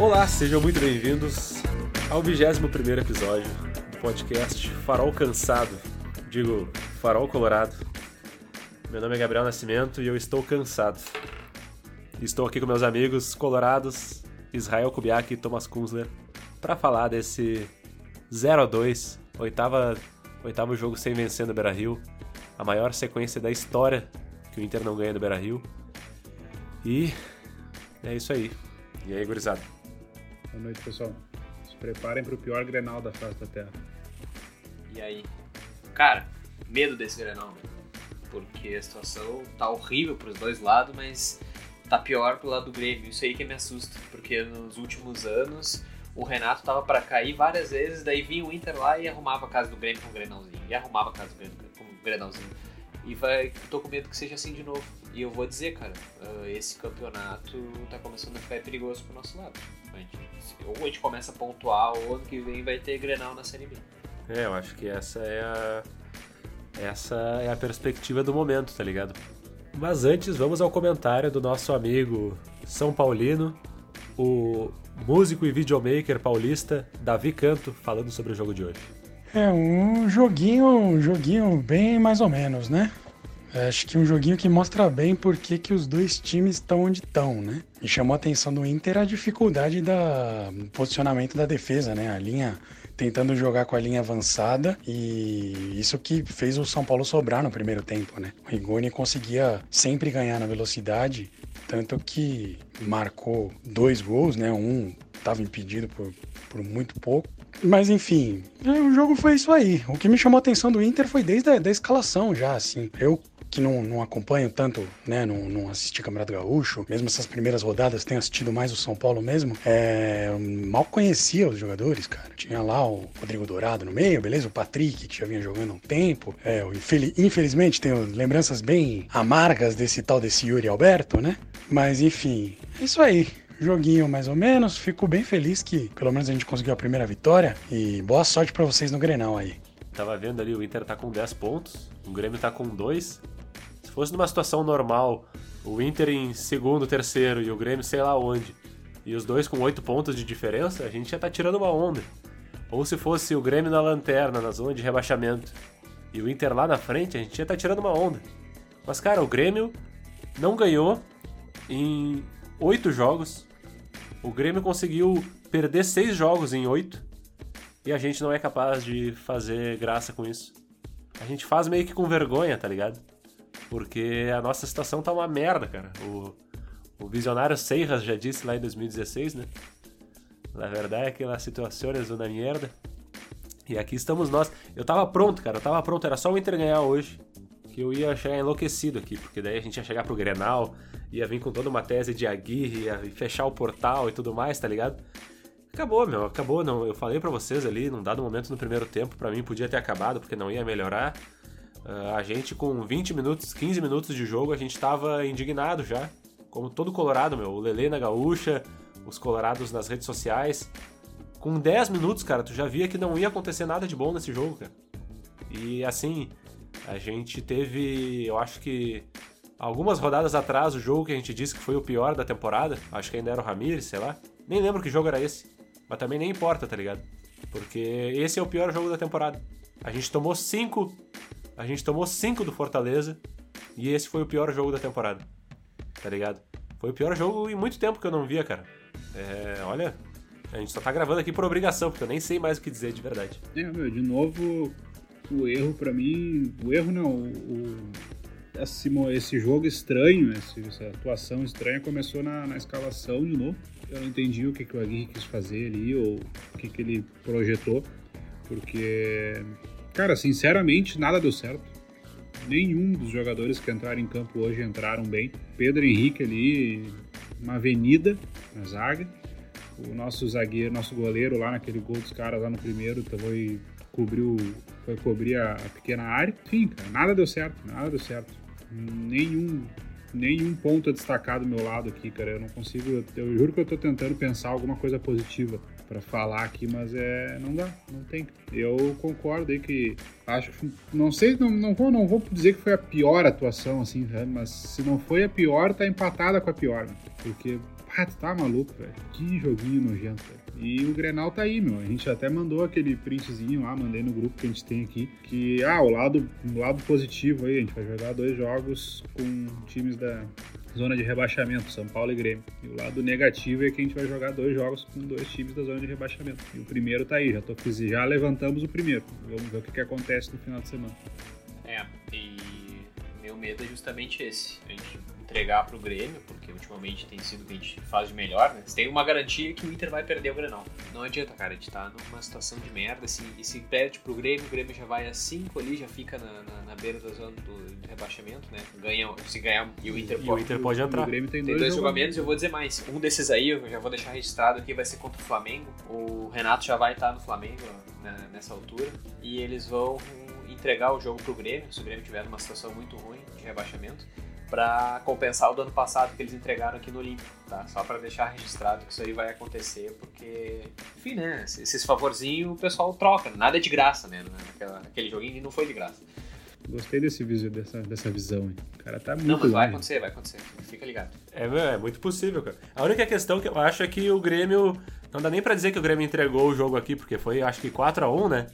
Olá, sejam muito bem-vindos ao 21 episódio do podcast Farol Cansado. Digo, Farol Colorado. Meu nome é Gabriel Nascimento e eu estou cansado. Estou aqui com meus amigos colorados, Israel Kubiak e Thomas Kunzler, para falar desse 0 a 2 oitava, oitavo jogo sem vencer no Beira-Rio, a maior sequência da história que o Inter não ganha no Beira-Rio. E é isso aí. E aí, gurizada? Boa noite, pessoal. Se preparem para o pior Grenal da face da Terra. E aí? Cara, medo desse Grenal, né? Porque a situação tá horrível pros dois lados, mas tá pior pro lado do Grêmio. Isso aí que me assusta, porque nos últimos anos o Renato tava para cair várias vezes, daí vinha o Inter lá e arrumava a casa do Grêmio com o Grenalzinho, e arrumava a casa do Grêmio com o Grenalzinho. E vai, tô com medo que seja assim de novo. E eu vou dizer, cara, uh, esse campeonato tá começando a ficar perigoso pro nosso lado. A gente, ou a gente começa a pontuar, ou ano que vem vai ter Grenal na Série B. É, eu acho que essa é a. Essa é a perspectiva do momento, tá ligado? Mas antes, vamos ao comentário do nosso amigo São Paulino, o músico e videomaker paulista Davi Canto, falando sobre o jogo de hoje. É um joguinho, um joguinho bem mais ou menos, né? Acho que um joguinho que mostra bem por que, que os dois times estão onde estão, né? Me chamou a atenção do Inter a dificuldade do posicionamento da defesa, né? A linha tentando jogar com a linha avançada e isso que fez o São Paulo sobrar no primeiro tempo, né? O Rigoni conseguia sempre ganhar na velocidade, tanto que marcou dois gols, né? Um estava impedido por, por muito pouco. Mas enfim, o jogo foi isso aí. O que me chamou a atenção do Inter foi desde a da escalação já, assim. Eu que não, não acompanho tanto, né, não, não assisti Campeonato Gaúcho, mesmo essas primeiras rodadas tenho assistido mais o São Paulo mesmo, é, mal conhecia os jogadores, cara. Tinha lá o Rodrigo Dourado no meio, beleza? O Patrick, que já vinha jogando há um tempo. É, infelizmente tenho lembranças bem amargas desse tal desse Yuri Alberto, né? Mas enfim, isso aí joguinho mais ou menos. Fico bem feliz que pelo menos a gente conseguiu a primeira vitória e boa sorte para vocês no Grenal aí. Tava vendo ali, o Inter tá com 10 pontos, o Grêmio tá com 2. Se fosse numa situação normal, o Inter em segundo, terceiro e o Grêmio sei lá onde, e os dois com 8 pontos de diferença, a gente já tá tirando uma onda. Ou se fosse o Grêmio na lanterna, na zona de rebaixamento, e o Inter lá na frente, a gente já tá tirando uma onda. Mas cara, o Grêmio não ganhou em 8 jogos. O Grêmio conseguiu perder 6 jogos em 8 e a gente não é capaz de fazer graça com isso. A gente faz meio que com vergonha, tá ligado? Porque a nossa situação tá uma merda, cara. O, o visionário Seiras já disse lá em 2016, né? Na verdade é que a situação é uma merda. E aqui estamos nós. Eu tava pronto, cara. Eu tava pronto. Era só o Inter ganhar hoje. Que eu ia chegar enlouquecido aqui. Porque daí a gente ia chegar pro Grenal. Ia vir com toda uma tese de Aguirre. Ia fechar o portal e tudo mais, tá ligado? Acabou, meu. Acabou. Não, eu falei para vocês ali, num dado momento no primeiro tempo, para mim podia ter acabado, porque não ia melhorar. Uh, a gente, com 20 minutos, 15 minutos de jogo, a gente tava indignado já. Como todo colorado, meu. O Lele na gaúcha, os colorados nas redes sociais. Com 10 minutos, cara, tu já via que não ia acontecer nada de bom nesse jogo, cara. E assim, a gente teve, eu acho que algumas rodadas atrás, o jogo que a gente disse que foi o pior da temporada, acho que ainda era o Ramirez, sei lá. Nem lembro que jogo era esse. Mas também nem importa, tá ligado? Porque esse é o pior jogo da temporada. A gente tomou 5 a gente tomou 5 do Fortaleza e esse foi o pior jogo da temporada. Tá ligado? Foi o pior jogo em muito tempo que eu não via, cara. É, olha, a gente só tá gravando aqui por obrigação, porque eu nem sei mais o que dizer de verdade. É, meu, de novo, o erro para mim. O erro não, o, esse, esse jogo estranho, essa atuação estranha começou na, na, escalação de novo. Eu não entendi o que, que o Aguirre quis fazer ali, ou o que, que ele projetou, porque Cara, sinceramente, nada deu certo. Nenhum dos jogadores que entraram em campo hoje entraram bem. Pedro Henrique ali, uma avenida na zaga. O nosso zagueiro, nosso goleiro lá naquele gol dos caras lá no primeiro foi cobriu, foi cobrir a, a pequena área. Enfim, cara, nada deu certo, nada deu certo. Nenhum nenhum ponto a destacar do meu lado aqui, cara. Eu não consigo. Eu juro que eu tô tentando pensar alguma coisa positiva para falar aqui, mas é não dá, não tem. Eu concordo aí que acho, não sei, não, não vou, não vou dizer que foi a pior atuação assim, né? mas se não foi a pior, tá empatada com a pior, né? porque Ah, tu tá maluco, velho. Que joguinho nojento, velho. E o Grenal tá aí, meu. A gente até mandou aquele printzinho lá, mandei no grupo que a gente tem aqui. Que, ah, o lado, o lado positivo aí, a gente vai jogar dois jogos com times da zona de rebaixamento, São Paulo e Grêmio. E o lado negativo é que a gente vai jogar dois jogos com dois times da zona de rebaixamento. E o primeiro tá aí, já, tô, já levantamos o primeiro. Vamos ver o que, que acontece no final de semana. É, e meu medo é justamente esse. A gente entregar pro Grêmio, porque ultimamente tem sido o que a gente faz de melhor, né? Você tem uma garantia que o Inter vai perder o Grenal. Não adianta, cara, a gente tá numa situação de merda, assim, e se perde pro Grêmio, o Grêmio já vai a 5 ali, já fica na, na, na, beira da zona do, rebaixamento, né? Ganha, se ganhar, e o Inter e pode... O Inter pode entrar. O Grêmio tem, tem dois, dois jogamentos, eu vou dizer mais. Um desses aí, eu já vou deixar registrado aqui, vai ser contra o Flamengo. O Renato já vai estar no Flamengo né, nessa altura, e eles vão entregar o jogo pro Grêmio, se o Grêmio tiver numa situação muito ruim de rebaixamento para compensar o do ano passado que eles entregaram aqui no Olímpico, tá? Só para deixar registrado que isso aí vai acontecer, porque, enfim, né? Esses favorzinhos o pessoal troca, nada é de graça, né? Aquela, aquele joguinho não foi de graça. Gostei desse vídeo, dessa, dessa visão, hein? O cara tá muito Não, mas vai longe. acontecer, vai acontecer. Fica ligado. É, é muito possível, cara. A única questão que eu acho é que o Grêmio. Não dá nem pra dizer que o Grêmio entregou o jogo aqui, porque foi acho que 4 a 1 né?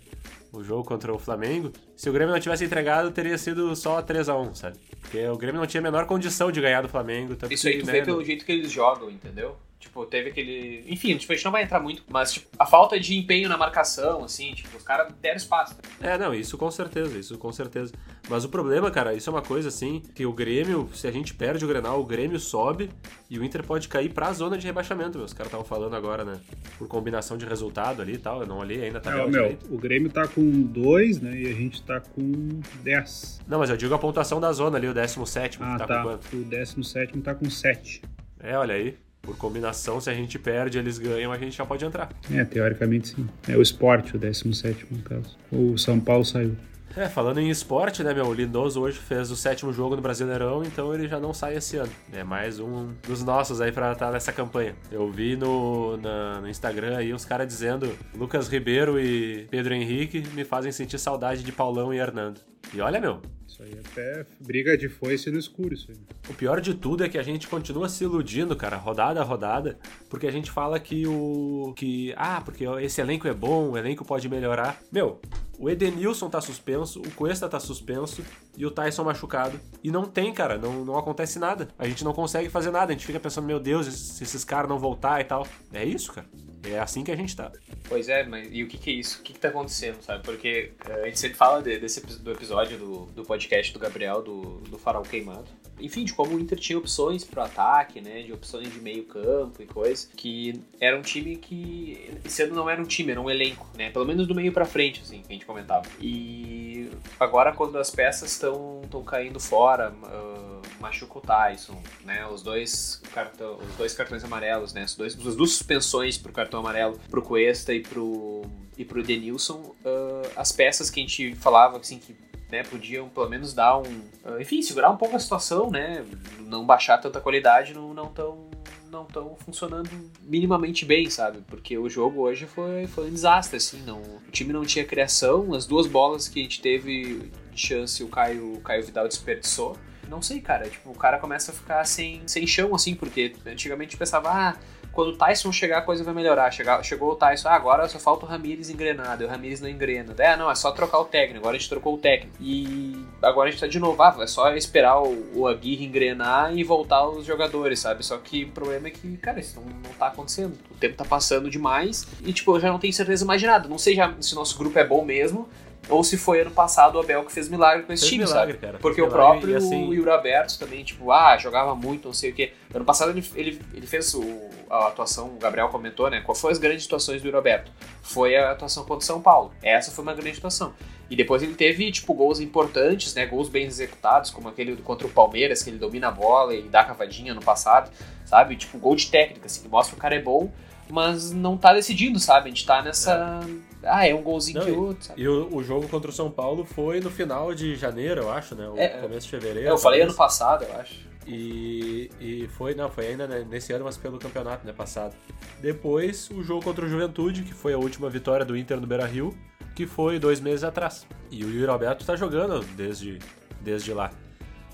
o jogo contra o Flamengo. Se o Grêmio não tivesse entregado, teria sido só 3 a 1 sabe? Porque o Grêmio não tinha a menor condição de ganhar do Flamengo. Isso aí que, tu né, vê pelo jeito que eles jogam, entendeu? Tipo, teve aquele. Enfim, tipo, a gente não vai entrar muito, mas tipo, a falta de empenho na marcação, assim, tipo, os caras deram espaço. É, não, isso com certeza, isso com certeza. Mas o problema, cara, isso é uma coisa assim, que o Grêmio, se a gente perde o Grenal, o Grêmio sobe e o Inter pode cair pra zona de rebaixamento, meu. Os caras estavam falando agora, né? Por combinação de resultado ali e tal, eu não olhei ainda, tá É, meu, o Grêmio tá com 2, né, e a gente tá com 10. Não, mas eu digo a pontuação da zona ali, o 17 Ah, tá, tá. com quanto? O 17 tá com 7. É, olha aí. Por combinação, se a gente perde, eles ganham, a gente já pode entrar. É, teoricamente sim. É o esporte, o 17 no caso. O São Paulo saiu. É, falando em esporte, né, meu? O Lindoso hoje fez o sétimo jogo no Brasileirão, então ele já não sai esse ano. É mais um dos nossos aí pra estar nessa campanha. Eu vi no, na- no Instagram aí os caras dizendo Lucas Ribeiro e Pedro Henrique me fazem sentir saudade de Paulão e Hernando. E olha, meu, Isso aí até briga de foice no escuro, isso aí. o pior de tudo é que a gente continua se iludindo, cara, rodada a rodada, porque a gente fala que o. que. Ah, porque esse elenco é bom, o elenco pode melhorar. Meu, o Edenilson tá suspenso, o Cuesta tá suspenso e o Tyson machucado. E não tem, cara, não, não acontece nada. A gente não consegue fazer nada, a gente fica pensando, meu Deus, se esses caras não voltar e tal. É isso, cara. É assim que a gente tá. Pois é, mas e o que, que é isso? O que, que tá acontecendo, sabe? Porque eh, a gente sempre fala de- desse do episódio do, do podcast do Gabriel, do, do Farol Queimado. Enfim, de como o Inter tinha opções pro ataque, né? De opções de meio campo e coisa. Que era um time que ano não era um time, era um elenco, né? Pelo menos do meio pra frente, assim, que a gente comentava. E agora quando as peças estão caindo fora, ah, machuca o Tyson, né? Os dois, cartão, os dois cartões amarelos, né? As, dois, as duas suspensões pro cartão amarelo, pro Cuesta e pro, e pro Denilson. ah, as peças que a gente falava, assim, que né, podiam pelo menos dar um... ah, enfim, segurar um pouco a situação, né? Não baixar tanta qualidade, não, não tão não estão funcionando minimamente bem, sabe? Porque o jogo hoje foi, foi um desastre, assim, não, o time não tinha criação, as duas bolas que a gente teve de chance o Caio, o Caio Vidal desperdiçou. Não sei, cara, tipo, o cara começa a ficar sem, sem chão, assim, porque antigamente pensava, ah, quando o Tyson chegar a coisa vai melhorar. Chegar, chegou o Tyson, ah, agora só falta o Ramires engrenado, o Ramires não engrena. É, não, é só trocar o técnico, agora a gente trocou o técnico. E agora a gente tá de novo, ah, é só esperar o, o Aguirre engrenar e voltar os jogadores, sabe? Só que o problema é que, cara, isso não, não tá acontecendo. O tempo tá passando demais e, tipo, eu já não tenho certeza mais de nada. Não sei já se nosso grupo é bom mesmo. Ou se foi ano passado o Abel que fez milagre com esse Fez time, milagre, sabe? cara, Porque o próprio e, assim- Yuri Alberto também, tipo, ah, jogava muito, não sei o quê. Ano passado ele, ele, ele fez o, a atuação, o Gabriel comentou, né? Qual foi as grandes atuações do Yuri Alberto? Foi a atuação contra o São Paulo. Essa foi uma grande atuação. E depois ele teve, tipo, gols importantes, né? Gols bem executados, como aquele contra o Palmeiras, que ele domina a bola e dá a cavadinha no passado, sabe? Tipo, gol de técnica, assim, que mostra que o cara é bom, mas não tá decidindo, sabe? A gente tá nessa. Ah, é um golzinho Não, e- outro, sabe? E o, o jogo contra o São Paulo foi no final de janeiro, eu acho, né? O É, começo de fevereiro. Eu falei ano passado, eu acho. E, e foi, não, foi ainda né, nesse ano, mas pelo campeonato, né, passado. Depois, o jogo contra o Juventude, que foi a última vitória do Inter no Beira-Rio, que foi dois meses atrás. E o Yuri Alberto tá jogando desde, desde lá.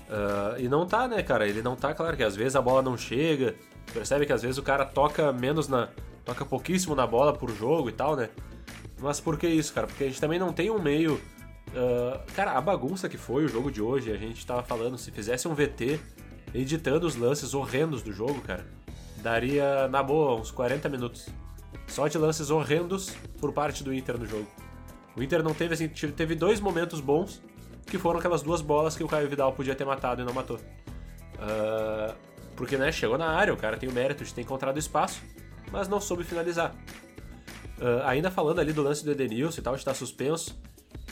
Ah, e não tá, né, cara? Ele não tá, claro que às vezes a bola não chega, Percebe que às vezes o cara toca menos na. toca pouquíssimo na bola por jogo e tal, né? Mas por que isso, cara? Porque a gente também não tem um meio. Uh, cara, a bagunça que foi o jogo de hoje, a gente tava falando, se fizesse um VT editando os lances horrendos do jogo, cara, daria, na boa, uns 40 minutos. Só de lances horrendos por parte do Inter no jogo. O Inter não teve assim, teve dois momentos bons, que foram aquelas duas bolas que o Caio Vidal podia ter matado e não matou. Uh, porque, né, chegou na área, o cara tem o mérito de ter encontrado espaço, mas não soube finalizar. Uh, ainda falando ali do lance do Edenilson e tal, de estar suspenso,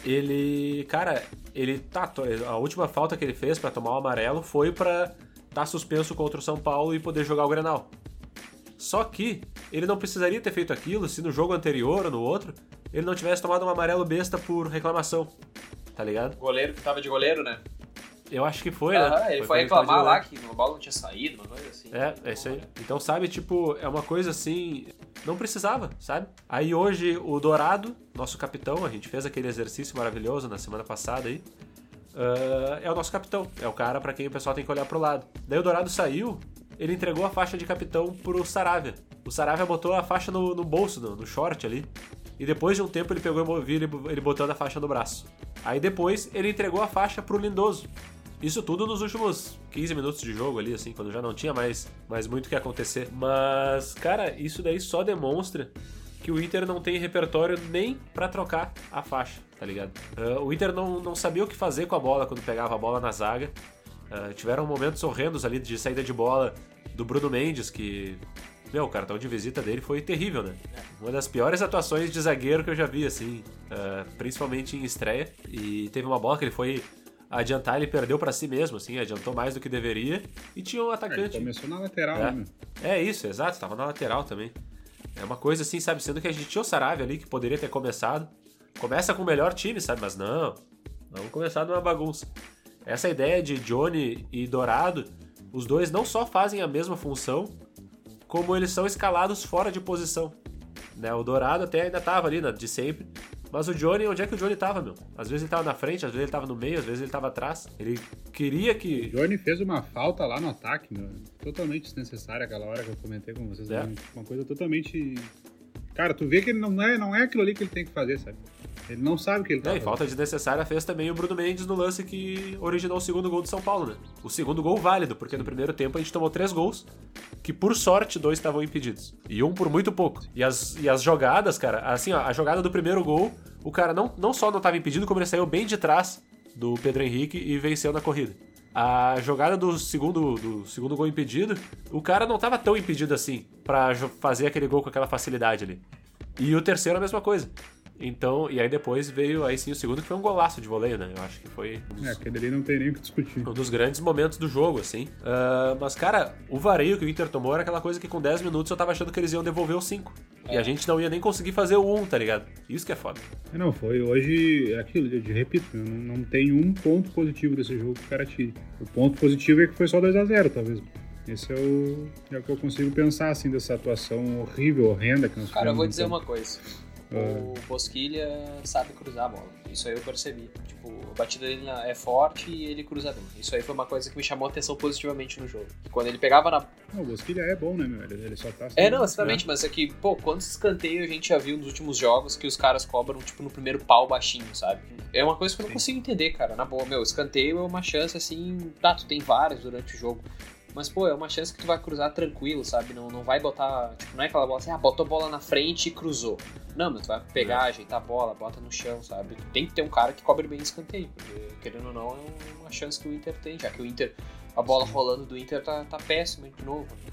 ele, cara, ele tá, a última falta que ele fez para tomar o amarelo foi para estar tá suspenso contra o São Paulo e poder jogar o Grenal. Só que ele não precisaria ter feito aquilo se no jogo anterior ou no outro ele não tivesse tomado um amarelo besta por reclamação. Tá ligado? Goleiro que tava de goleiro, né? Eu acho que foi, né? Ele foi, foi reclamar lá que a bola não tinha saído, uma coisa assim. É, é isso aí. Então, sabe, tipo, é uma coisa assim. Não precisava, sabe? Aí hoje o Dourado, nosso capitão, a gente fez aquele exercício maravilhoso na semana passada aí. Uh, é o nosso capitão, é o cara para quem o pessoal tem que olhar pro lado. Daí o Dourado saiu, ele entregou a faixa de capitão pro Saravia. O Saravia botou a faixa no, no bolso, no, no, short ali. E depois de um tempo ele pegou e ele, ele botando a faixa no braço. Aí depois ele entregou a faixa pro Lindoso. Isso tudo nos últimos 15 minutos de jogo ali, assim, quando já não tinha mais, mais muito o que acontecer. Mas, cara, isso daí só demonstra que o Inter não tem repertório nem para trocar a faixa, tá ligado? Uh, o Inter não, não sabia o que fazer com a bola quando pegava a bola na zaga. Uh, tiveram momentos horrendos ali de saída de bola do Bruno Mendes, que. Meu, o cartão de visita dele foi terrível, né? Uma das piores atuações de zagueiro que eu já vi, assim, uh, principalmente em estreia. E teve uma bola que ele foi adiantar, ele perdeu para si mesmo, assim, adiantou mais do que deveria. E tinha um atacante. É, ele começou na lateral, é. né? É isso, exato, estava na lateral também. É uma coisa assim, sabe? Sendo que a gente tinha o Saravia ali que poderia ter começado. Começa com o melhor time, sabe? Mas não, vamos começar numa bagunça. Essa ideia de Johnny e Dourado, os dois não só fazem a mesma função, como eles são escalados fora de posição. Né? O Dourado até ainda estava ali, né, de sempre, mas o Johnny, onde é que o Johnny tava, meu? Às vezes ele tava na frente, às vezes ele tava no meio, às vezes ele tava atrás. Ele queria que. O Johnny fez uma falta lá no ataque, meu. Totalmente desnecessária aquela hora que eu comentei com vocês. É. Uma coisa totalmente. Cara, tu vê que ele não é, não é aquilo ali que ele tem que fazer, sabe? Ele não sabe o que ele tá é, e falta desnecessária fez também o Bruno Mendes no lance que originou o segundo gol do São Paulo, né? O segundo gol válido, porque no primeiro tempo a gente tomou três gols, que por sorte dois estavam impedidos. E um por muito pouco. E as, e as jogadas, cara, assim, ó, a jogada do primeiro gol, o cara não, não só não estava impedido, como ele saiu bem de trás do Pedro Henrique e venceu na corrida. A jogada do segundo, do segundo gol impedido, o cara não estava tão impedido assim para fazer aquele gol com aquela facilidade ali. E o terceiro a mesma coisa. Então, e aí depois veio aí sim o segundo, que foi um golaço de voleio, né? Eu acho que foi. Um dos, é, aquele ali não tem nem o que discutir. Um dos grandes momentos do jogo, assim. Uh, mas, cara, o vareio que o Inter tomou era aquela coisa que com 10 minutos eu tava achando que eles iam devolver o 5. É. E a gente não ia nem conseguir fazer o 1, tá ligado? Isso que é foda. É, não, foi hoje. É aquilo, eu repito, não, não tem um ponto positivo desse jogo que o cara tire. O ponto positivo é que foi só 2x0, talvez. Esse é o, é o que eu consigo pensar, assim, dessa atuação horrível, horrenda que nós Cara, eu vou dizer uma coisa o Bosquilha sabe cruzar a bola. Isso aí eu percebi. Tipo, a batida dele é forte e ele cruza bem. Isso aí foi uma coisa que me chamou a atenção positivamente no jogo. Quando ele pegava na. Não, o Bosquilha é bom, né, meu? Ele só tá. É, não, exatamente, mas é que, pô, quantos escanteios a gente já viu nos últimos jogos que os caras cobram, tipo, no primeiro pau baixinho, sabe? É uma coisa que eu não consigo entender, cara. Na boa, meu, escanteio é uma chance assim. Tá, tu tem várias durante o jogo. Mas, pô, é uma chance que tu vai cruzar tranquilo, sabe? Não, não vai botar. Tipo, não é aquela bola assim, ah, botou a bola na frente e cruzou. Não, mas tu vai pegar, é. ajeitar a bola, bota no chão, sabe? Tem que ter um cara que cobre bem escanteio. Porque, querendo ou não, é uma chance que o Inter tem, já que o Inter. A bola Sim. rolando do Inter tá, tá péssima de novo. Né?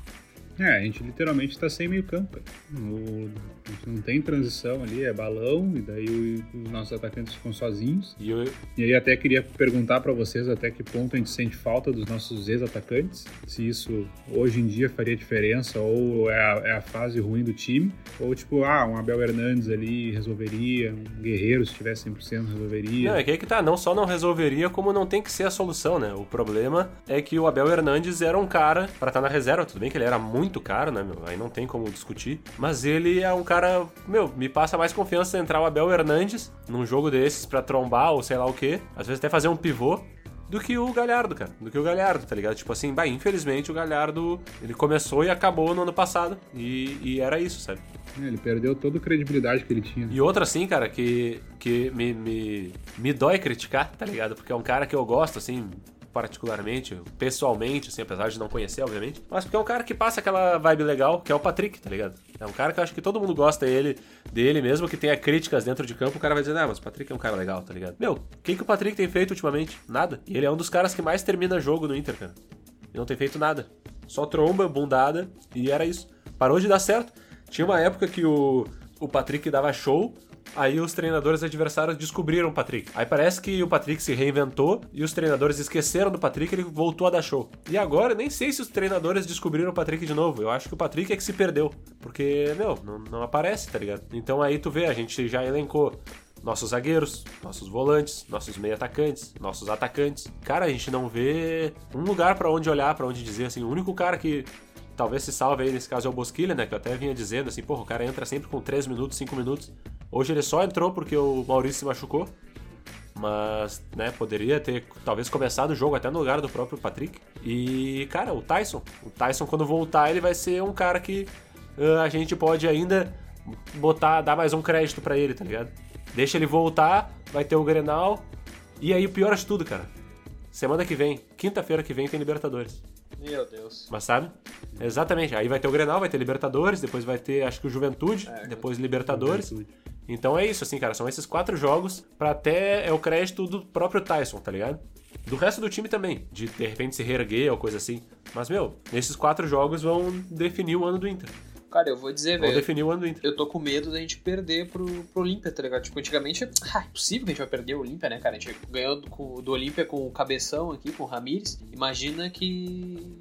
É, a gente literalmente está sem meio campo. O, a gente não tem transição ali, é balão, e daí os nossos atacantes ficam sozinhos. E, eu... e aí até queria perguntar para vocês até que ponto a gente sente falta dos nossos ex-atacantes, se isso hoje em dia faria diferença, ou é a, é a, fase ruim do time, ou tipo, ah, um Abel Hernandes ali resolveria, um Guerreiro se tivesse 100% resolveria. Não, é que aí que tá, não só não resolveria, como não tem que ser a solução, né? O problema é que o Abel Hernandes era um cara para estar tá na reserva, tudo bem que ele era muito muito caro, né, meu? Aí não tem como discutir. Mas ele é um cara, meu, me passa mais confiança entrar o Abel Hernandes num jogo desses para trombar ou sei lá o quê. Às vezes até fazer um pivô do que o Galhardo, cara. Do que o Galhardo, tá ligado? Tipo assim, bah, infelizmente o Galhardo, ele começou e acabou no ano passado. E, e era isso, sabe? É, ele perdeu toda a credibilidade que ele tinha. E outra, assim, cara, que, que me, me, me dói criticar, tá ligado? Porque é um cara que eu gosto, assim, particularmente, pessoalmente, assim, apesar de não conhecer, obviamente. Mas porque é um cara que passa aquela vibe legal, que é o Patrick, tá ligado? É um cara que eu acho que todo mundo gosta dele, dele mesmo, que tenha críticas dentro de campo, o cara vai dizer, ah, mas o Patrick é um cara legal, tá ligado? Meu, o que, que o Patrick tem feito ultimamente? Nada. E ele é um dos caras que mais termina jogo no Inter, cara. E não tem feito nada. Só tromba, bundada, e era isso. Parou de dar certo. Tinha uma época que o, o Patrick dava show, Aí os treinadores adversários descobriram o Patrick. Aí parece que o Patrick se reinventou e os treinadores esqueceram do Patrick e ele voltou a dar show. E agora, nem sei se os treinadores descobriram o Patrick de novo. Eu acho que o Patrick é que se perdeu. Porque, meu, não, não aparece, tá ligado? Então aí tu vê, a gente já elencou nossos zagueiros, nossos volantes, nossos meio atacantes, nossos atacantes. Cara, a gente não vê um lugar para onde olhar, para onde dizer assim, o único cara que talvez se salve aí nesse caso é o Bosquilha, né, que eu até vinha dizendo assim, porra, o cara entra sempre com 3 minutos, 5 minutos. Hoje ele só entrou porque o Maurício se machucou. Mas, né, poderia ter talvez começado o jogo até no lugar do próprio Patrick. E, cara, o Tyson. O Tyson, quando voltar, ele vai ser um cara que uh, a gente pode ainda botar, dar mais um crédito para ele, tá ligado? Deixa ele voltar, vai ter o Grenal. E aí, o pior de tudo, cara. Semana que vem, quinta-feira que vem, tem Libertadores. Meu Deus. Mas sabe? Exatamente. Aí vai ter o Grenal, vai ter Libertadores, depois vai ter, acho que o Juventude, é, depois Libertadores. Juventude. Então é isso, assim, cara. São esses quatro jogos pra até é o crédito do próprio Tyson, tá ligado? Do resto do time também, de de repente se reerguer ou coisa assim. Mas, meu, esses quatro jogos vão definir o ano do Inter. Cara, eu vou dizer, velho. Vão definir o ano do Inter. Eu tô com medo da gente perder pro, pro Olímpia, tá ligado? Tipo, antigamente. Ah, é possível que a gente vai perder o Olímpia, né, cara? A gente ganhou do, do Olímpia com o Cabeção aqui, com o Ramires. Imagina que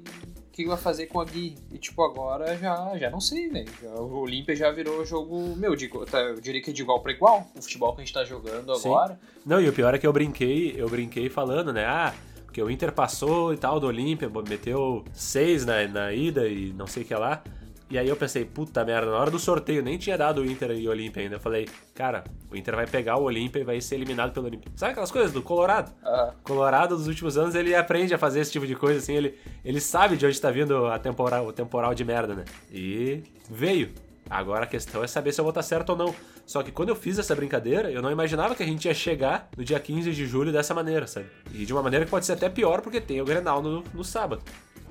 que vai fazer com a Gui. E, tipo, agora já, já não sei, velho. O Olímpia já virou jogo, meu, de, tá, eu diria que de igual para igual. O futebol que a gente tá jogando Sim. agora. Não, e o pior é que eu brinquei, eu brinquei falando, né? Ah, porque o Inter passou e tal do Olímpia, meteu seis na, na ida e não sei o que lá. E aí eu pensei, puta merda, na hora do sorteio nem tinha dado o Inter e o Olímpia ainda. Eu falei, cara, o Inter vai pegar o Olímpia e vai ser eliminado pelo Olímpia. Sabe aquelas coisas do Colorado? Uhum. Colorado, dos últimos anos, ele aprende a fazer esse tipo de coisa, assim, ele, ele sabe de onde tá vindo a temporal, o temporal de merda, né? E veio. Agora a questão é saber se eu vou estar certo ou não. Só que quando eu fiz essa brincadeira, eu não imaginava que a gente ia chegar no dia 15 de julho dessa maneira, sabe? E de uma maneira que pode ser até pior, porque tem o Grenal no, no sábado.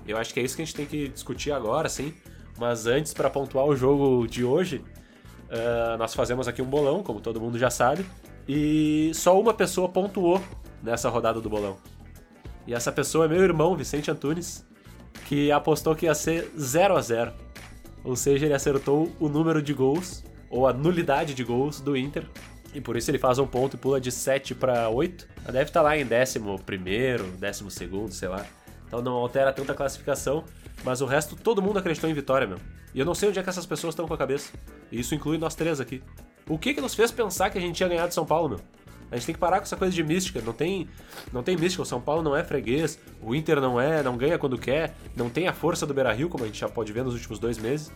Eu acho que é isso que a gente tem que discutir agora, assim. Mas antes, para pontuar o jogo de hoje, uh, nós fazemos aqui um bolão, como todo mundo já sabe, e só uma pessoa pontuou nessa rodada do bolão. E essa pessoa é meu irmão, Vicente Antunes, que apostou que ia ser 0 a 0 Ou seja, ele acertou o número de gols, ou a nulidade de gols do Inter. E por isso ele faz um ponto e pula de 7 para 8. Deve estar tá lá em décimo primeiro, décimo segundo, sei lá. Então não altera tanta classificação. Mas o resto, todo mundo acreditou em vitória, meu. E eu não sei onde é que essas pessoas estão com a cabeça. E isso inclui nós três aqui. O que que nos fez pensar que a gente ia ganhar de São Paulo, meu? A gente tem que parar com essa coisa de mística. Não tem, não tem mística. O São Paulo não é freguês. O Inter não é, não ganha quando quer. Não tem a força do Beira Rio, como a gente já pode ver nos últimos dois meses.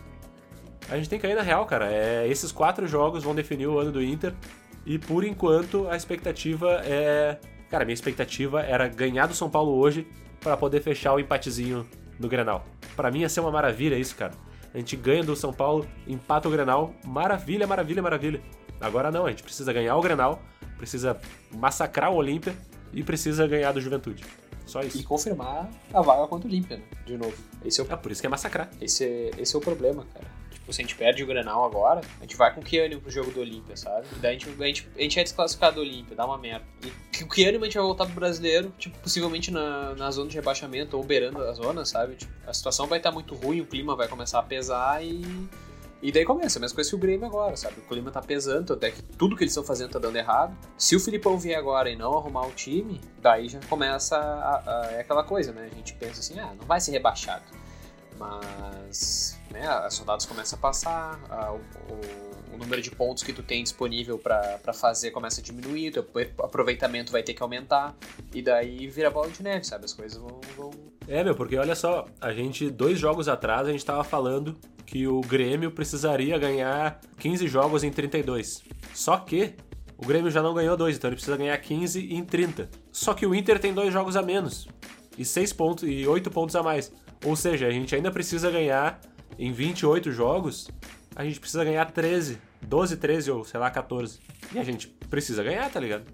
A gente tem que ir na real, cara. É, esses quatro jogos vão definir o ano do Inter. E por enquanto a expectativa é. Cara, minha expectativa era ganhar do São Paulo hoje para poder fechar o empatezinho no Grenal. Para mim ia ser uma maravilha isso, cara. A gente ganha do São Paulo, empata o Grenal, maravilha, maravilha, maravilha. Agora não, a gente precisa ganhar o Grenal, precisa massacrar o Olímpia e precisa ganhar do Juventude. Só isso. E confirmar a vaga contra o Olímpia, né? De novo. Esse é, o... é por isso que é massacrar. Esse é, esse é o problema, cara. Tipo, se a gente perde o Grenal agora, a gente vai com que ânimo pro jogo do Olímpia, sabe? E daí a gente, a, gente, a gente é desclassificado do Olímpia, dá uma merda. E que ânimo a gente vai voltar pro brasileiro, tipo, possivelmente na, na zona de rebaixamento ou beirando a zona, sabe? Tipo, a situação vai estar tá muito ruim, o clima vai começar a pesar e. E daí começa, a mesma coisa que o Grêmio agora, sabe? O clima tá pesando, até que tudo que eles estão fazendo tá dando errado. Se o Filipão vier agora e não arrumar o time, daí já começa a, a, é aquela coisa, né? A gente pensa assim, ah, não vai ser rebaixado. Mas né, as soldados começam a passar, a, o, o, número de pontos que tu tem disponível para fazer começa a diminuir, teu aproveitamento vai ter que aumentar, e daí vira bola de neve, sabe? As coisas vão, vão... É, meu, porque olha só, a gente, dois jogos atrás, a gente tava falando que o Grêmio precisaria ganhar 15 jogos em 32. Só que O Grêmio já não ganhou dois, então ele precisa ganhar 15 em 30. Só que o Inter tem dois jogos a menos. E seis pontos e 8 pontos a mais. Ou seja, a gente ainda precisa ganhar em 28 jogos, a gente precisa ganhar 13, 12, 13 ou sei lá, 14. E a gente precisa ganhar, tá ligado?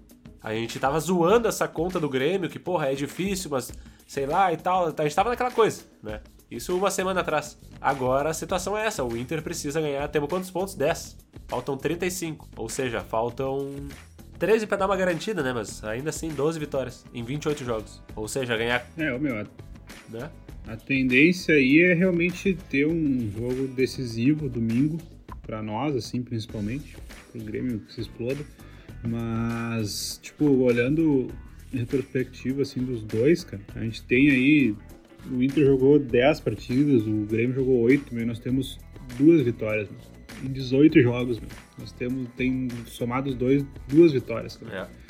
A gente tava zoando essa conta do Grêmio, que porra, é difícil, mas sei lá e tal. A gente tava naquela coisa, né? Isso uma semana atrás. Agora a situação é essa: o Inter precisa ganhar. Temos quantos pontos? 10. Faltam 35. Ou seja, faltam 13 pra dar uma garantida, né? Mas ainda assim, 12 vitórias em 28 jogos. Ou seja, ganhar. É, o meu, Né? a tendência aí é realmente ter um jogo decisivo domingo, pra nós, assim, principalmente, pro Grêmio que se exploda. Mas, tipo, olhando em retrospectiva, assim, dos dois, cara, a gente tem aí. O Inter jogou 10 partidas, o Grêmio jogou 8, mas nós temos duas vitórias, meu. Em 18 jogos, meu. Nós temos, tem somados dois, duas vitórias, cara. É.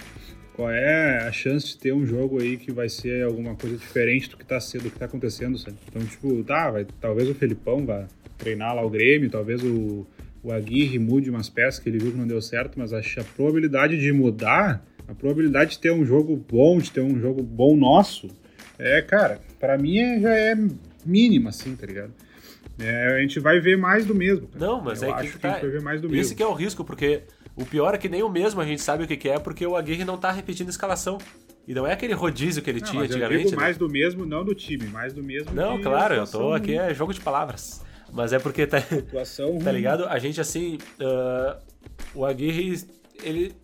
Qual é a chance de ter um jogo aí que vai ser alguma coisa diferente do que tá sendo, do que tá acontecendo, sabe? Então, tipo, tá, vai, talvez o Felipão vá treinar lá o Grêmio, talvez o, o Aguirre mude umas peças que ele viu que não deu certo, mas acho que a probabilidade de mudar, a probabilidade de ter um jogo bom, de ter um jogo bom nosso, é, cara, pra mim é- já é mínima, assim, tá ligado? É, a gente vai ver mais do mesmo. cara. Não, mas Eu é que acho que que a tá. gente vai ver mais do Esse mesmo. que é o risco, porque o pior é que nem o mesmo a gente sabe o que, que é, porque o Aguirre não tá repetindo escalação. E não é aquele rodízio que ele Não, tinha mas eu antigamente. digo né? mais do mesmo, não do time, mais do mesmo Não, claro, eu tô aqui, é jogo de palavras. Mas é porque tá, Atuação tá ligado? A gente assim. ah, o Aguirre, ele.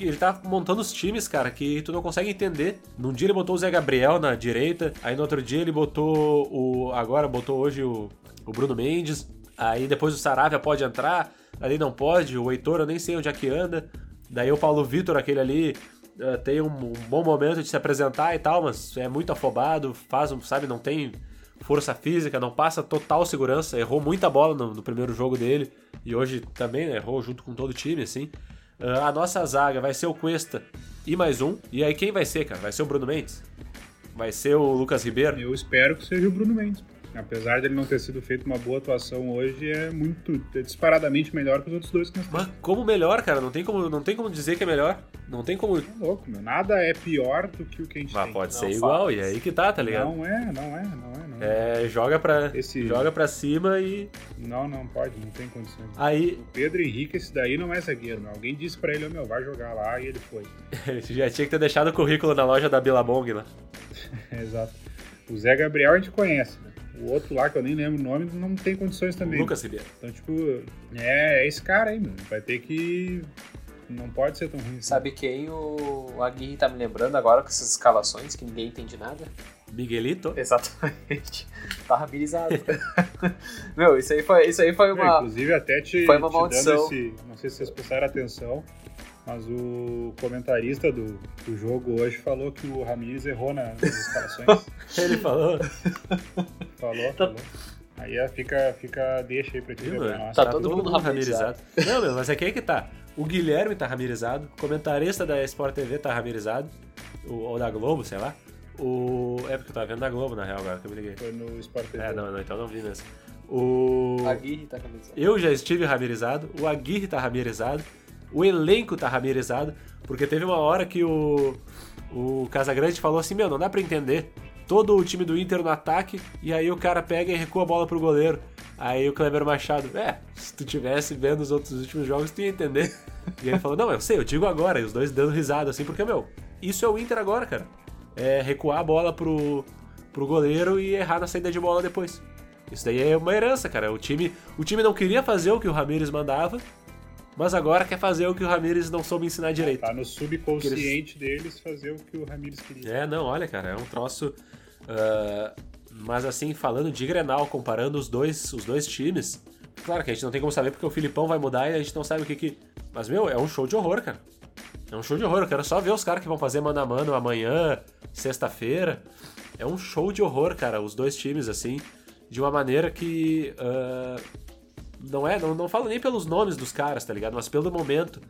Ele tá montando os times, cara, que tu não consegue entender. Num dia ele botou o Zé Gabriel na direita, aí no outro dia ele botou o. Agora botou hoje o, o Bruno Mendes. Aí depois o Saravia pode entrar, ali não pode, o Heitor eu nem sei onde é que anda. Daí o Paulo Vitor, aquele ali, ah, tem um, um bom momento de se apresentar e tal, mas é muito afobado, faz, um- sabe, não tem força física, não passa total segurança, errou muita bola no, no primeiro jogo dele e hoje também né, errou junto com todo o time, assim. Ah, a nossa zaga vai ser o Cuesta e mais um. E aí quem vai ser, cara? Vai ser o Bruno Mendes? Vai ser o Lucas Ribeiro? Eu espero que seja o Bruno Mendes. Apesar dele não ter sido feito uma boa atuação hoje, é muito é disparadamente melhor que os outros dois que nós temos. Mas como melhor, cara? Não tem como, não tem como dizer que é melhor. Não tem como. Tá louco, meu. Nada é pior do que o que a gente Mas tem. pode Não ser igual, e isso. aí que tá, tá ligado? Não é, não é, não é, não é. É, joga pra, Esse- joga pra cima e. Não, não pode, não tem condições. Aí O Pedro Henrique, esse daí não é zagueiro, meu. Alguém disse pra ele, ó, meu, vai jogar lá, e ele foi. ele já tinha que ter deixado o currículo na loja da Billabong lá. É, exato. O Zé Gabriel a gente conhece, né? O outro lá, que eu nem lembro o nome, não tem condições também. Lucas Ribeiro. Então, tipo, é, é esse cara aí, meu. Vai ter que. Não pode ser tão ruim. assim. Sabe quem o Aguirre tá me lembrando agora com essas escalações que ninguém entende nada? Miguelito. Exatamente. Tá rabilizado. Meu, isso aí foi, isso aí foi É, uma. inclusive, até te, foi uma te maldição. dando esse. Não sei se vocês prestaram atenção, mas o comentarista do, do jogo hoje falou que o Ramires errou na- nas escalações. Ele falou. falou, falou. Aí é, fica, fica, deixa aí pra ti? Nossa, Tá todo mundo ramirizado. Não, meu, mas aqui é que tá. O Guilherme tá ramirizado, o comentarista da Sport TV tá ramirizado, o, ou da Globo, sei lá. O. É porque eu tava vendo da Globo, na real, agora que eu me liguei. Foi no Sport TV. É, não, não, então não vi mesmo. O. Aguirre tá rabilizado. Eu já estive ramirizado, o Aguirre tá ramirizado, o elenco tá ramirizado, porque teve uma hora que o, o Casagrande falou assim, meu, não dá pra entender. Todo o time do Inter no ataque, e aí o cara pega e recua a bola pro goleiro. Aí o Kleber Machado, é, se tu tivesse vendo os outros últimos jogos, tu ia entender. E ele falou, não, eu sei, eu digo agora, e os dois dando risada, assim, porque, meu, isso é o Inter agora, cara. É recuar a bola pro, pro goleiro e errar na saída de bola depois. Isso daí é uma herança, cara. O time, o time não queria fazer o que o Ramires mandava, mas agora quer fazer o que o Ramires não soube ensinar direito. Tá no subconsciente deles fazer o que o Ramires queria. É, não, olha, cara, é um troço. ah, mas assim, falando de Grenal, comparando os dois, os dois times, claro que a gente não tem como saber porque o Filipão vai mudar e a gente não sabe o que que. Mas, meu, é um show de horror, cara. É um show de horror. Eu quero só ver os caras que vão fazer mano a mano amanhã, sexta-feira. É um show de horror, cara, os dois times, assim, de uma maneira que. ah, não é, não, não falo nem pelos nomes dos caras, tá ligado? Mas pelo momento.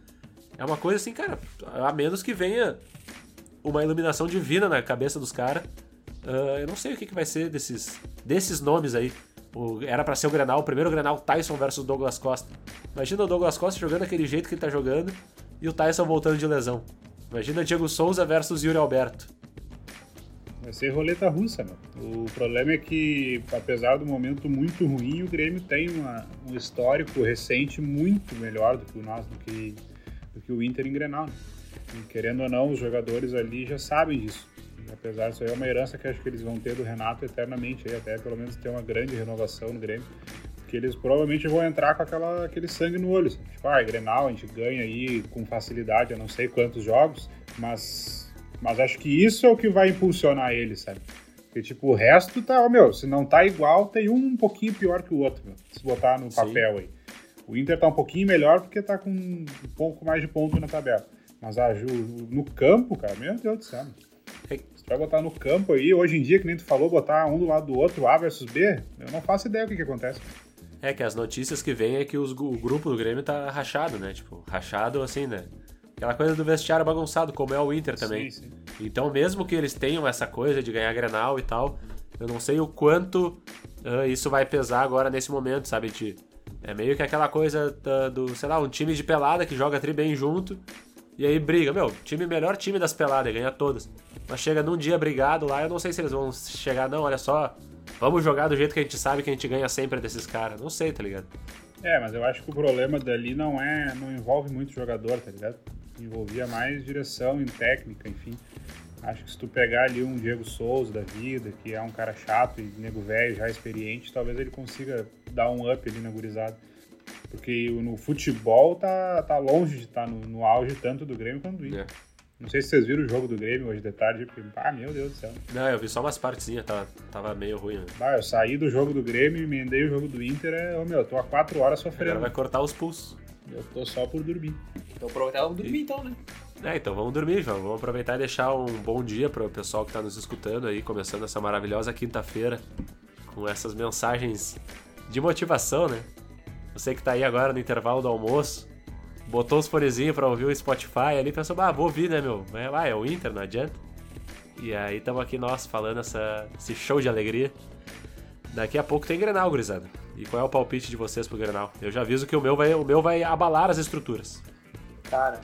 É uma coisa assim, cara, a menos que venha uma iluminação divina na cabeça dos caras. Ah, eu não sei o que, que vai ser desses, desses nomes aí. O- era pra ser o Grenal, o primeiro Grenal Tyson versus Douglas Costa. Imagina o Douglas Costa jogando daquele jeito que ele tá jogando e o Tyson voltando de lesão. Imagina Diego Souza versus Yuri Alberto. Vai ser roleta russa, meu. O problema é que, apesar do momento muito ruim, o Grêmio tem uma, um histórico recente muito melhor do que o nosso, do que, do que o Inter em Grenal. E, querendo ou não, os jogadores ali já sabem disso. E, apesar disso aí, é uma herança que acho que eles vão ter do Renato eternamente, aí, até pelo menos ter uma grande renovação no Grêmio. Que eles provavelmente vão entrar com aquela, aquele sangue no olho. Tipo, ah, é Grenal, a gente ganha aí com facilidade, eu não sei quantos jogos, mas mas acho que isso é o que vai impulsionar ele, sabe? Porque, tipo, o resto tá, ó, meu, se não tá igual, tem um um pouquinho pior que o outro, meu, se botar no Sim. papel aí. O Inter tá um pouquinho melhor porque tá com um pouco mais de ponto na tabela. Mas a Ju, no campo, cara, meu Deus do céu. É- Se vai botar no campo aí, hoje em dia, que nem tu falou, botar um do lado do outro, A versus B, eu não faço ideia do que, que acontece. É que as notícias que vem é que os- o grupo do Grêmio tá rachado, né? Tipo, rachado assim, né? Aquela coisa do vestiário bagunçado, como é o Inter também. Sim, sim. Então, mesmo que eles tenham essa coisa de ganhar Grenal e tal, eu não sei o quanto ah, isso vai pesar agora nesse momento, sabe? De, é meio que aquela coisa do, sei lá, um time de pelada que joga tri bem junto e aí briga. Meu, time melhor time das peladas, ganha todas. Mas chega num dia brigado lá, eu não sei se eles vão chegar, não, olha só, vamos jogar do jeito que a gente sabe que a gente ganha sempre desses caras. Não sei, tá ligado? É, mas eu acho que o problema dali não é. não envolve muito jogador, tá ligado? Envolvia mais direção e técnica, enfim. Acho que se tu pegar ali um Diego Souza da vida, que é um cara chato e nego velho, já experiente, talvez ele consiga dar um up ali na gurizada. Porque no futebol tá, tá longe de estar no, no auge tanto do Grêmio quanto do Inter. É. Não sei se vocês viram o jogo do Grêmio hoje de tarde, porque, ah, meu Deus do céu. Não, eu vi só umas partezinhas, tava, tava meio ruim. Né? Ah, eu saí do jogo do Grêmio emendei o jogo do Inter, é, ô meu, eu tô há quatro horas Agora sofrendo. vai cortar os pulsos. Eu tô só por dormir. Então aproveitar vamos dormir então, né? É, então vamos dormir, João. Vamos aproveitar e deixar um bom dia pro pessoal que tá nos escutando aí, começando essa maravilhosa quinta-feira com essas mensagens de motivação, né? Você que tá aí agora no intervalo do almoço, botou os fonezinhos pra ouvir o Spotify ali, pensou, ah, vou ouvir, né, meu? Ah, é o Inter, não adianta. E aí estamos aqui nós falando essa, esse show de alegria. Daqui a pouco tem Grenal, gurizada. E qual é o palpite de vocês pro Grenal? Eu já aviso que o meu vai, o meu vai abalar as estruturas. Cara,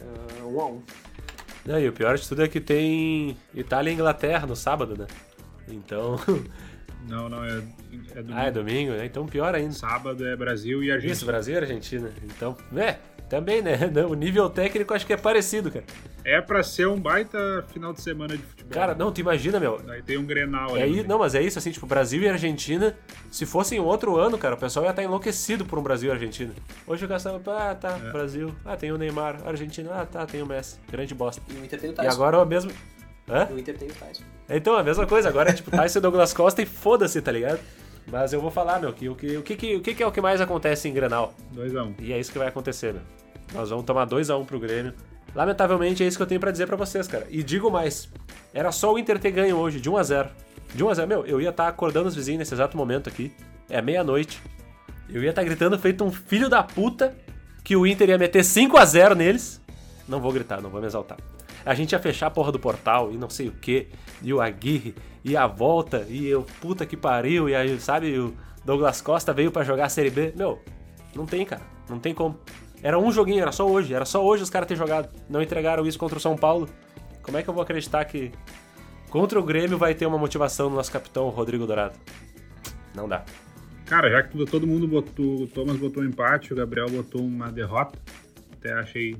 ah, um a um. Não, e o pior de tudo é que tem Itália e Inglaterra no sábado, né? Então. Não, não, é, é domingo. ah, é domingo, né? Então pior ainda. Sábado é Brasil e Argentina. Isso, Brasil e Argentina. Então, é, também, né? O nível técnico acho que é parecido, cara. É pra ser um baita final de semana de futebol. Cara, não, tu imagina, meu. Daí tem um Grenal É aí, não, mas é isso, assim, tipo, Brasil e Argentina, se fosse em outro ano, cara, o pessoal ia estar enlouquecido por um Brasil e Argentina. Hoje o Gastão, ah, tá, Brasil, ah, tem o Neymar, Argentina, ah, tá, tem o Messi, grande bosta. E o Inter tem o E Tyson. agora é o mesmo. Hã? E o Inter tem o Tyson. Então, a mesma coisa, agora é tipo Tyson e Douglas Costa e foda-se, tá ligado? Mas eu vou falar, meu, que o que, o que, que- o que, é o que mais acontece em Grenal? 2x1. E é isso que vai acontecer, meu. Nós vamos tomar 2x1 pro Grêmio. Lamentavelmente é isso que eu tenho pra dizer pra vocês, cara. E digo mais, era só o Inter ter ganho hoje, de 1x0. De 1x0, meu, eu ia estar acordando os vizinhos nesse exato momento aqui. É meia-noite. Eu ia estar gritando feito um filho da puta que o Inter ia meter 5x0 neles. Não vou gritar, não vou me exaltar. A gente ia fechar a porra do portal e não sei o que, e o Aguirre, e a volta, e eu, puta que pariu, e aí, sabe, o Douglas Costa veio pra jogar a Série B. Meu, não tem, cara, não tem como. Era um joguinho, era só hoje, era só hoje os caras terem jogado. Não entregaram isso contra o São Paulo. Como é que eu vou acreditar que contra o Grêmio vai ter uma motivação no nosso capitão Rodrigo Dourado? Não dá. Cara, já que todo mundo botou. O Thomas botou um empate, o Gabriel botou uma derrota. Até achei.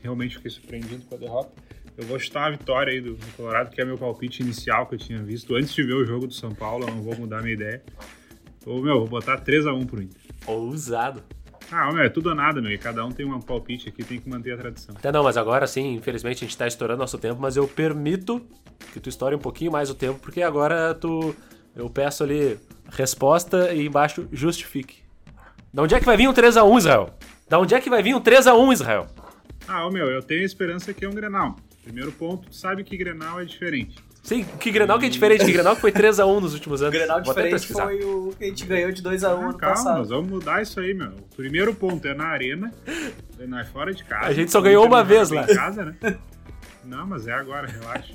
Realmente fiquei surpreendido com a derrota. Eu vou chutar a vitória aí do, do Colorado, que é meu palpite inicial que eu tinha visto antes de ver o jogo do São Paulo. Eu não vou mudar minha ideia. Ô, meu, vou botar 3x1 pro Inter. Ousado. Ah, meu, é tudo ou nada, meu. E cada um tem um palpite aqui, tem que manter a tradição. Até não, mas agora sim, infelizmente a gente tá estourando nosso tempo, mas eu permito que tu estoure um pouquinho mais o tempo, porque agora tu. Eu peço ali resposta e embaixo justifique. Da onde é que vai vir um 3x1, Israel? Da onde é que vai vir um 3x1, Israel? Ah, ô, meu, eu tenho a esperança que é um Grenal. Primeiro ponto, sabe que Grenal é diferente. Sim, que Grenal que é diferente, que Grenal que foi 3x1 nos últimos O anos. Grenal Vou diferente foi o que a gente ganhou de 2x1 Ah, ano calma, passado. nós vamos mudar isso aí, meu. O primeiro ponto é na arena, não é fora de casa. A gente só O ganhou uma vez lá. Em casa, né? Não, mas é agora, relaxa.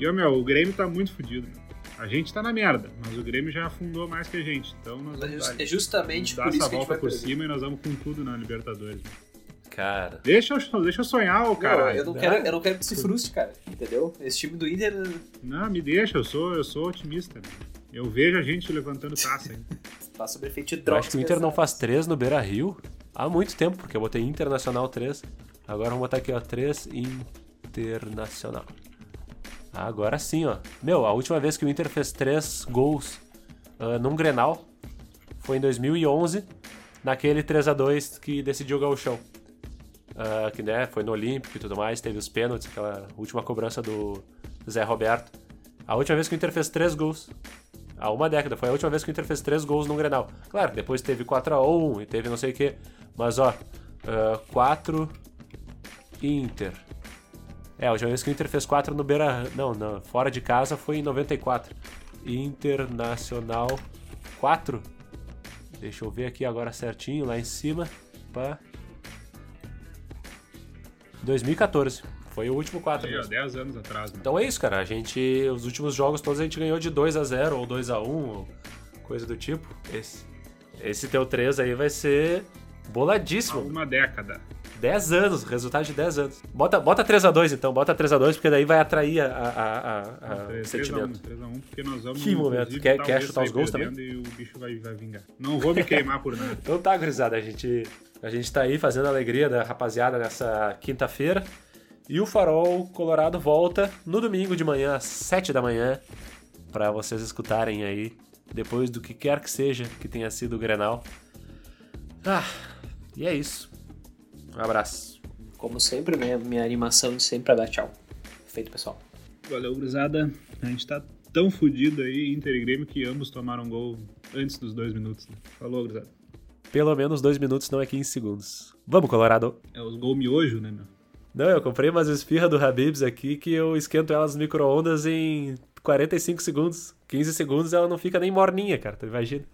E, ô, meu, o Grêmio tá muito fodido, meu. A gente tá na merda, mas o Grêmio já afundou mais que a gente. Então nós é vamos dar, É justamente dar por isso essa que a gente volta vai por perder. cima e nós vamos com tudo na Libertadores. Cara. Deixa eu, deixa eu sonhar, ô cara. eu, não quero, eu não quero que se frustre, cara. Entendeu? Esse time do Inter. Não, me deixa, eu sou, eu sou otimista. Eu vejo a gente levantando taça, hein? Tá sobre efeito de Eu drogas. acho que o Inter não faz 3 no Beira Rio há muito tempo, porque eu botei Internacional 3. Agora vamos botar aqui, ó, 3 Internacional. Agora sim, ó. Meu, a última vez que o Inter fez 3 gols ah, num Grenal foi em 2011, naquele 3 a 2 que decidiu o gauchão. Ah, que né, foi no Olímpico e tudo mais, teve os pênaltis, aquela última cobrança do Zé Roberto. A última vez que o Inter fez 3 gols há uma década. Foi a última vez que o Inter fez três gols num Grenal. Claro, depois teve 4x1 e teve não sei o que. Mas ó, 4 Inter. É, a última vez que o Inter fez 4 no Beira. Não, não, fora de casa foi em 94. Internacional 4. Deixa eu ver aqui agora certinho, lá em cima. Pá. 2014. Foi o último 4 Aí, ó, mesmo. 10 anos atrás, mano. Então é isso, cara. A gente. Os últimos jogos todos a gente ganhou de 2 a 0 ou 2 a 1 ou coisa do tipo. Esse, esse teu 3 aí vai ser Há boladíssimo. uma década. 10 anos, resultado de 10 anos. Bota, bota 3x2 então, bota 3x2, porque daí vai atrair a, a, a, a- o 3x1, sentimento. 3x1, porque nós vamos. Que momento. Quer- talvez quer chutar os gols perdendo E o bicho vai, vai vingar. Não vou me queimar por nada. Então tá, gurizada, a gente, a gente tá aí fazendo a alegria da rapaziada nessa quinta-feira. E o Farol Colorado volta no domingo de manhã, às 7 da manhã, pra vocês escutarem aí, depois do que quer que seja que tenha sido o Grenal. Ah, e é isso. Um abraço. Como sempre, minha, minha animação de sempre pra dar tchau. Feito, pessoal. Valeu, gurizada. A gente tá tão fudido aí, Inter e Grêmio, que ambos tomaram gol antes dos dois minutos. Né? Falou, gurizada. Pelo menos dois minutos, não é 15 segundos. Vamos, Colorado! É os gol miojo, né, meu? Não, eu comprei umas esfirras do Habibs aqui que eu esquento elas no micro-ondas em 45 segundos. 15 segundos ela não fica nem morninha, cara. Tu imagina?